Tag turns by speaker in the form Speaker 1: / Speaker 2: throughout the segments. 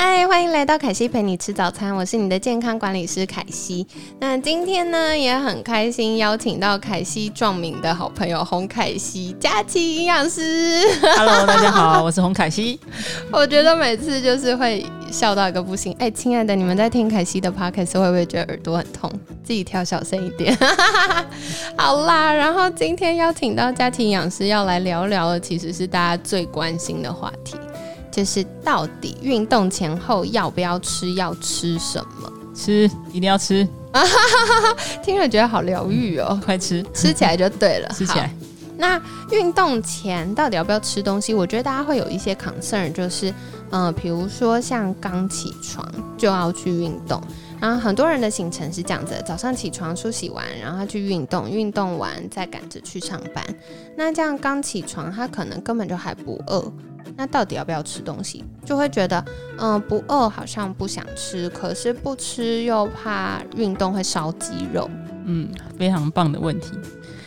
Speaker 1: 嗨，欢迎来到凯西陪你吃早餐，我是你的健康管理师凯西。那今天呢，也很开心邀请到凯西壮名的好朋友洪凯西佳琪营养师。
Speaker 2: Hello，大家好，我是洪凯西。
Speaker 1: 我觉得每次就是会笑到一个不行。哎、亲爱的，你们在听凯西的 podcast 会不会觉得耳朵很痛？自己调小声一点。好啦，然后今天邀请到佳琪营养师要来聊聊的，其实是大家最关心的话题，就是到底运动前后要不要吃，要吃什么？
Speaker 2: 吃一定要吃啊，
Speaker 1: 听了觉得好疗愈哦，
Speaker 2: 快吃，
Speaker 1: 吃起来就对了。
Speaker 2: 吃起来。
Speaker 1: 那运动前到底要不要吃东西？我觉得大家会有一些 concern，就是，呃，比如说像刚起床就要去运动，然后很多人的行程是这样子的：早上起床梳洗完，然后他去运动，运动完再赶着去上班。那这样刚起床，他可能根本就还不饿。那到底要不要吃东西？就会觉得，嗯、不饿好像不想吃，可是不吃又怕运动会烧肌肉。
Speaker 2: 嗯，非常棒的问题。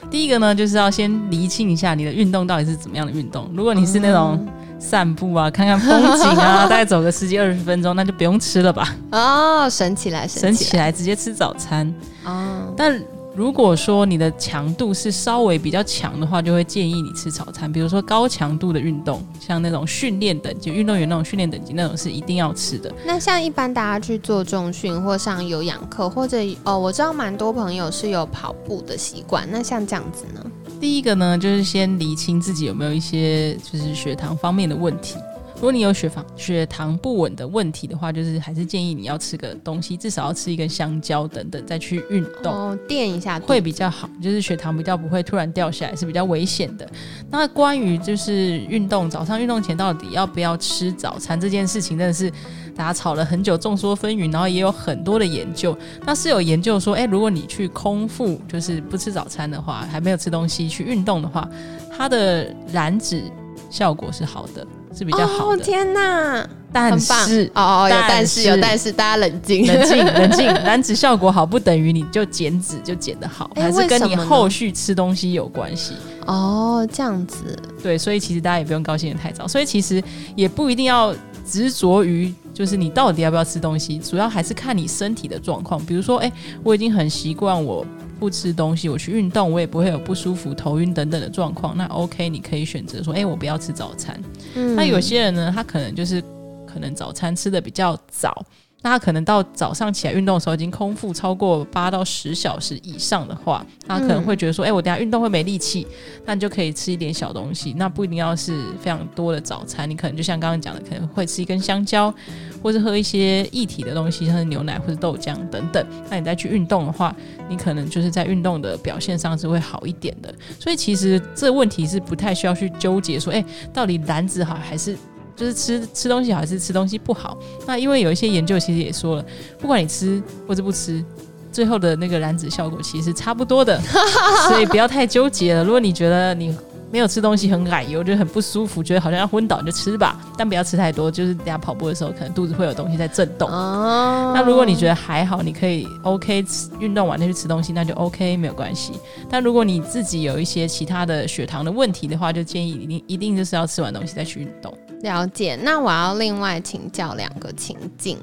Speaker 2: 第一个呢，就是要先厘清一下你的运动到底是怎么样的运动。如果你是那种散步啊、看看风景啊，大概走个十几二十分钟，那就不用吃了吧，
Speaker 1: 哦，省起来，
Speaker 2: 省
Speaker 1: 起来
Speaker 2: 起来直接吃早餐。
Speaker 1: 哦。
Speaker 2: 但如果说你的强度是稍微比较强的话，就会建议你吃早餐。比如说高强度的运动，像那种训练等级运动员那种训练等级那种是一定要吃的。
Speaker 1: 那像一般大家去做重训或上有氧课，或者哦，我知道蛮多朋友是有跑步的习惯。那像这样子呢？
Speaker 2: 第一个呢，就是先厘清自己有没有一些就是血糖方面的问题。如果你有血糖血糖不稳的问题的话，就是还是建议你要吃个东西，至少要吃一根香蕉等等，再去运动。
Speaker 1: 哦，垫一下
Speaker 2: 会比较好，就是血糖比较不会突然掉下来，是比较危险的。那关于就是运动，早上运动前到底要不要吃早餐这件事情，真的是大家吵了很久，众说纷纭，然后也有很多的研究。那是有研究说，诶，如果你去空腹，就是不吃早餐的话，还没有吃东西去运动的话，它的燃脂效果是好的，是比较好
Speaker 1: 哦，
Speaker 2: 的。
Speaker 1: 天哪，
Speaker 2: 但是
Speaker 1: 哦哦，有
Speaker 2: 但
Speaker 1: 但是有但是，大家冷静。
Speaker 2: 冷静，冷静，燃脂效果好不等于你就减脂就减得好，
Speaker 1: 哎
Speaker 2: 还是跟你后续吃东西有关系。
Speaker 1: 哦，这样子，
Speaker 2: 对，所以其实大家也不用高兴的太早，所以其实也不一定要执着于就是你到底要不要吃东西，主要还是看你身体的状况。比如说，哎、我已经很习惯我不吃东西，我去运动，我也不会有不舒服、头晕等等的状况。那 OK，你可以选择说，哎、我不要吃早餐。那有些人呢，他可能就是可能早餐吃的比较早，那他可能到早上起来运动的时候已经空腹超过八到十小时以上的话，他可能会觉得说，哎、我等下运动会没力气，那你就可以吃一点小东西，那不一定要是非常多的早餐，你可能就像刚刚讲的，可能会吃一根香蕉，或是喝一些液体的东西，像是牛奶或者豆浆等等。那你再去运动的话，你可能就是在运动的表现上是会好一点的。所以其实这问题是不太需要去纠结说，哎、到底男子好还是就是吃吃东西好还是吃东西不好？那因为有一些研究其实也说了，不管你吃或者不吃。最后的那个燃脂效果其实是差不多的，所以不要太纠结了。如果你觉得你没有吃东西很奶油，觉得很不舒服，觉得好像要昏倒，你就吃吧，但不要吃太多。就是等下跑步的时候，可能肚子会有东西在震动。
Speaker 1: 哦，
Speaker 2: 那如果你觉得还好，你可以 OK 吃运动完再去吃东西，那就 OK 没有关系。但如果你自己有一些其他的血糖的问题的话，就建议一定一定就是要吃完东西再去运动。
Speaker 1: 了解，那我要另外请教两个情境，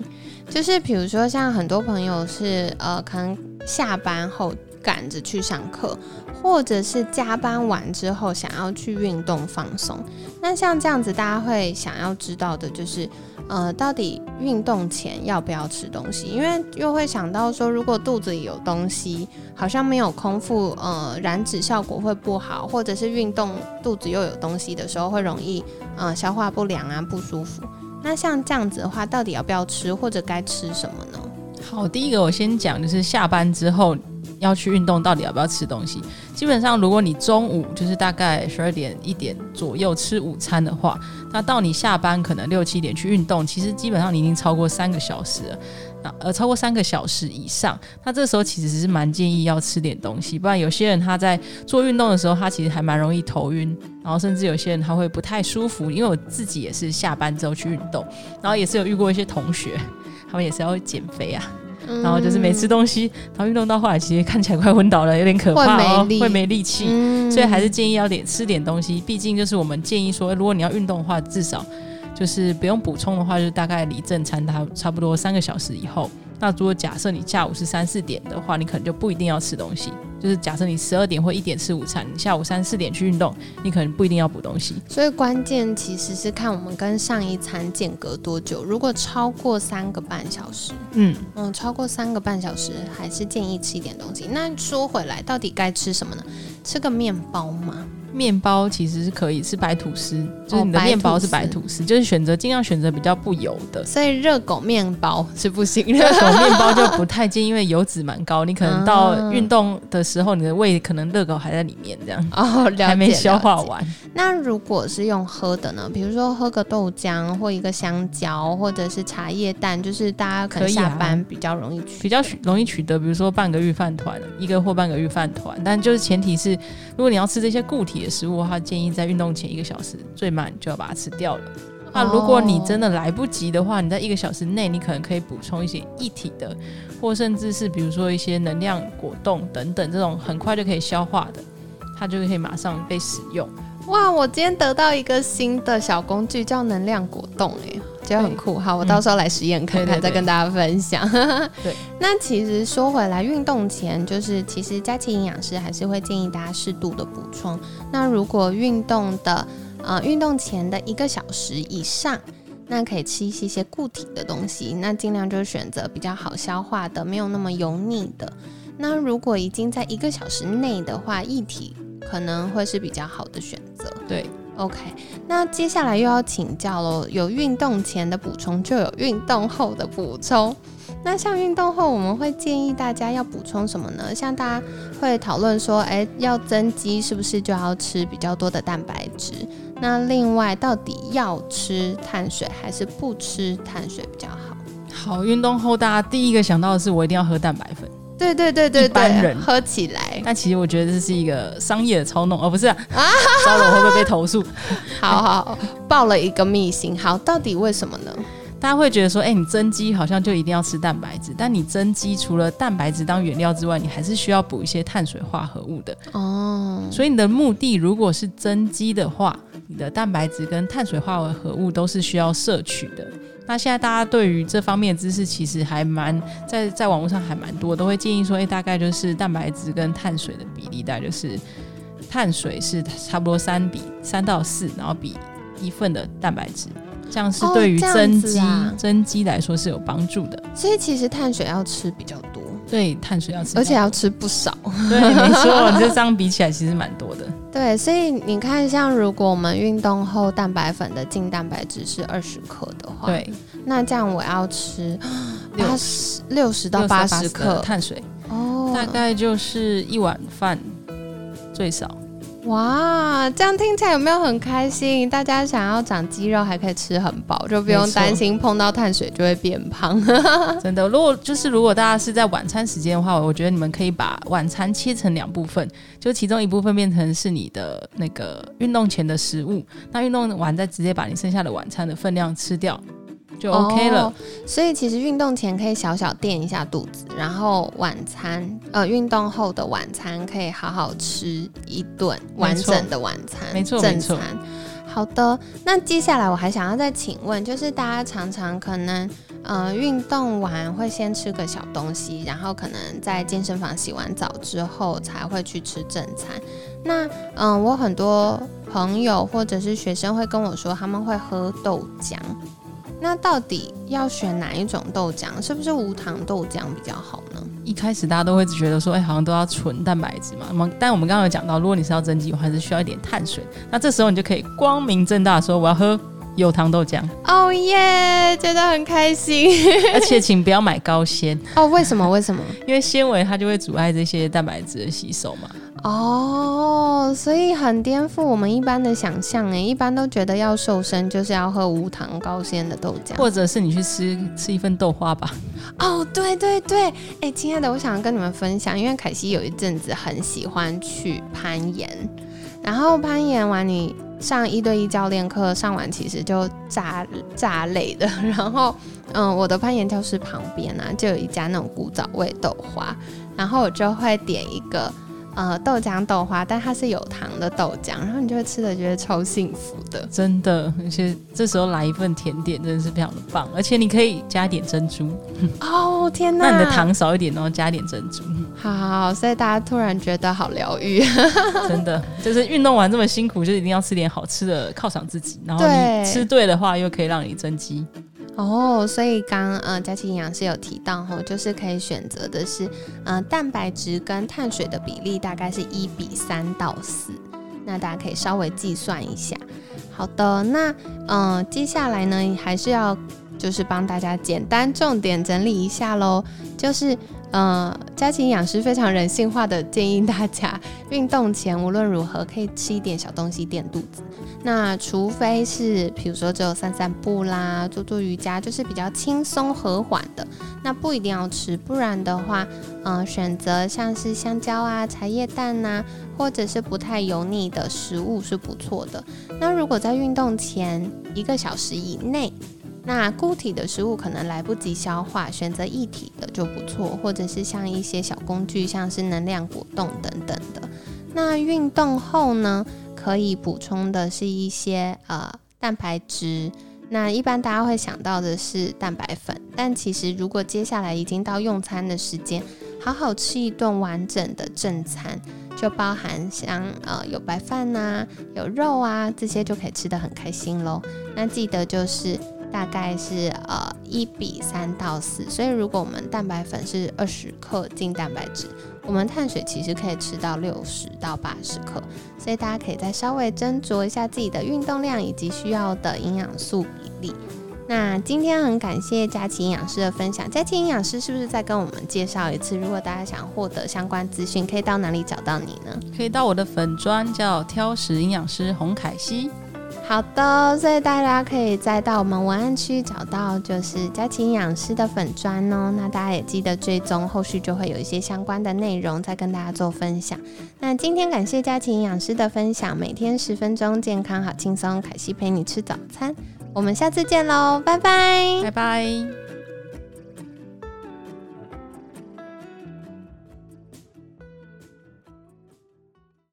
Speaker 1: 就是比如说像很多朋友是呃，可能下班后赶着去上课，或者是加班完之后想要去运动放松。那像这样子，大家会想要知道的就是，呃，到底运动前要不要吃东西？因为又会想到说，如果肚子里有东西，好像没有空腹，呃，燃脂效果会不好，或者是运动肚子又有东西的时候，会容易呃消化不良啊，不舒服。那像这样子的话，到底要不要吃，或者该吃什么呢？
Speaker 2: 好，第一个我先讲，就是下班之后要去运动，到底要不要吃东西？基本上，如果你中午就是大概十二点一点左右吃午餐的话，那到你下班可能六七点去运动，其实基本上你已经超过三个小时了。那呃超过三个小时以上，那这时候其实是蛮建议要吃点东西，不然有些人他在做运动的时候，他其实还蛮容易头晕，然后甚至有些人他会不太舒服。因为我自己也是下班之后去运动，然后也是有遇过一些同学，他们也是要减肥啊。然后就是没吃东西，然后运动到后来其实看起来快昏倒了，有点可怕哦，会没力气，所以还是建议要点吃点东西。毕竟就是我们建议说，如果你要运动的话，至少就是不用补充的话，就是大概离正餐它差不多三个小时以后。那如果假设你下午是三四点的话，你可能就不一定要吃东西。就是假设你十二点或一点吃午餐，你下午三四点去运动，你可能不一定要补东西。
Speaker 1: 所以关键其实是看我们跟上一餐间隔多久。如果超过三个半小时，嗯嗯，超过三个半小时，还是建议吃一点东西。那说回来，到底该吃什么呢？吃个面包吗？
Speaker 2: 面包其实是可以，是白吐司，就是你的面包是白吐司，就是选择尽量选择比较不油的。
Speaker 1: 所以热狗面包是不行，
Speaker 2: 热狗面包就不太建议，因为油脂蛮高，你可能到运动的时候，你的胃可能热狗还在里面，这样
Speaker 1: 哦，
Speaker 2: 还没消化完。
Speaker 1: 那如果是用喝的呢？比如说喝个豆浆或一个香蕉，或者是茶叶蛋，就是大家可能下班比较容易取，
Speaker 2: 比较容易取得。比如说半个玉饭团，一个或半个玉饭团，但就是前提是，如果你要吃这些固体。食物的话，建议在运动前一个小时，最慢就要把它吃掉了。那如果你真的来不及的话，你在一个小时内，你可能可以补充一些液体的，或甚至是比如说一些能量果冻等等这种很快就可以消化的，它就可以马上被使用。
Speaker 1: 哇，我今天得到一个新的小工具，叫能量果冻，哎。觉得很酷，好，我到时候来实验看看，再跟大家分享。
Speaker 2: 对，
Speaker 1: 那其实说回来，运动前就是其实佳琪营养师还是会建议大家适度的补充。那如果运动的呃运动前的一个小时以上，那可以吃一些些固体的东西，那尽量就选择比较好消化的，没有那么油腻的。那如果已经在一个小时内的话，液体可能会是比较好的选择。
Speaker 2: 对。
Speaker 1: OK，那接下来又要请教喽。有运动前的补充，就有运动后的补充。那像运动后，我们会建议大家要补充什么呢？像大家会讨论说，哎，要增肌是不是就要吃比较多的蛋白质？那另外，到底要吃碳水还是不吃碳水比较好？
Speaker 2: 好，运动后大家第一个想到的是，我一定要喝蛋白粉。
Speaker 1: 对对对对对，喝起来。
Speaker 2: 但其实我觉得这是一个商业的操弄，而不是啊。糟了，我会不会被投诉？
Speaker 1: 好好，爆了一个秘辛。好，到底为什么呢？
Speaker 2: 大家会觉得说，哎，你增肌好像就一定要吃蛋白质，但你增肌除了蛋白质当原料之外，你还是需要补一些碳水化合物的。哦。所以你的目的如果是增肌的话，你的蛋白质跟碳水化合物都是需要摄取的。那现在大家对于这方面的知识其实还蛮在在网络上还蛮多，都会建议说，哎，大概就是蛋白质跟碳水的比例，大概就是碳水是差不多三比三到四，然后比一份的蛋白质，这样是对于增肌增肌来说是有帮助的。
Speaker 1: 所以其实碳水要吃比较多，
Speaker 2: 对，碳水要吃，
Speaker 1: 而且要吃不少。
Speaker 2: 对，没错，你这样比起来其实蛮多的。
Speaker 1: 对，所以你看，像如果我们运动后蛋白粉的净蛋白质是二十克的话，
Speaker 2: 对，
Speaker 1: 那这样我要吃八十六十到八十克
Speaker 2: 碳水，哦，大概就是一碗饭最少。
Speaker 1: 哇，这样听起来有没有很开心？大家想要长肌肉，还可以吃很饱，就不用担心碰到碳水就会变胖。
Speaker 2: 真的，如果就是如果大家是在晚餐时间的话，我觉得你们可以把晚餐切成两部分，就其中一部分变成是你的那个运动前的食物，那运动完再直接把你剩下的晚餐的分量吃掉。就 OK 了，
Speaker 1: 所以其实运动前可以小小垫一下肚子，然后晚餐呃运动后的晚餐可以好好吃一顿完整的晚餐，
Speaker 2: 没错
Speaker 1: 正餐。好的，那接下来我还想要再请问，就是大家常常可能呃运动完会先吃个小东西，然后可能在健身房洗完澡之后才会去吃正餐。那嗯，我很多朋友或者是学生会跟我说，他们会喝豆浆。那到底要选哪一种豆浆？是不是无糖豆浆比较好呢？
Speaker 2: 一开始大家都会觉得说，哎，好像都要纯蛋白质嘛。但我们刚刚有讲到，如果你是要增肌，还是需要一点碳水。那这时候你就可以光明正大说，我要喝有糖豆浆。
Speaker 1: 哦耶，觉得很开心。
Speaker 2: 而且请不要买高纤
Speaker 1: 哦，为什么？为什么？
Speaker 2: 因为纤维它就会阻碍这些蛋白质的吸收嘛。
Speaker 1: 哦，所以很颠覆我们一般的想象诶，一般都觉得要瘦身就是要喝无糖高纤的豆浆，
Speaker 2: 或者是你去吃吃一份豆花吧。
Speaker 1: 哦，对对对，哎，亲爱的，我想跟你们分享，因为凯西有一阵子很喜欢去攀岩，然后攀岩完你上一对一教练课上完，其实就炸炸累的。然后，嗯，我的攀岩教室旁边呢，就有一家那种古早味豆花，然后我就会点一个。呃，豆浆豆花，但它是有糖的豆浆，然后你就会吃的觉得超幸福的，
Speaker 2: 真的。而且这时候来一份甜点，真的是非常的棒。而且你可以加点珍珠。
Speaker 1: 哦天哪！
Speaker 2: 那你的糖少一点，然后加点珍珠。
Speaker 1: 好，所以大家突然觉得好疗愈。
Speaker 2: 真的，就是运动完这么辛苦，就一定要吃点好吃的犒赏自己。然后你吃对的话，又可以让你增肌。
Speaker 1: 哦，所以刚呃佳琪营养师有提到吼，就是可以选择的是，嗯，蛋白质跟碳水的比例大概是一比三到四，那大家可以稍微计算一下。好的，那嗯，接下来呢，还是要就是帮大家简单重点整理一下喽，就是。呃，佳琪营养师非常人性化的建议大家，运动前无论如何可以吃一点小东西垫肚子。那除非是，比如说只有散散步啦，做做瑜伽，就是比较轻松和缓的，那不一定要吃。不然的话，嗯，选择像是香蕉啊、茶叶蛋呐，或者是不太油腻的食物是不错的。那如果在运动前一个小时以内，那固体的食物可能来不及消化，选择液体的就不错，或者是像一些小工具，像是能量果冻等等的。那运动后呢，可以补充的是一些呃蛋白质。那一般大家会想到的是蛋白粉，但其实如果接下来已经到用餐的时间，好好吃一顿完整的正餐，就包含像呃有白饭呐，有肉啊，这些就可以吃得很开心喽。那记得就是。大概是呃一比三到四，所以如果我们蛋白粉是二十克净蛋白质，我们碳水其实可以吃到六十到八十克，所以大家可以再稍微斟酌一下自己的运动量以及需要的营养素比例。那今天很感谢佳琪营养师的分享，佳琪营养师是不是再跟我们介绍一次？如果大家想获得相关资讯，可以到哪里找到你呢？
Speaker 2: 可以到我的粉专叫挑食营养师洪凯西。
Speaker 1: 好的，所以大家可以再到我们文案区找到，就是佳琪营养师的粉砖哦。那大家也记得追踪，后续就会有一些相关的内容再跟大家做分享。那今天感谢佳琪营养师的分享，每天十分钟，健康好轻松，凯西陪你吃早餐，我们下次见喽，拜拜，
Speaker 2: 拜拜。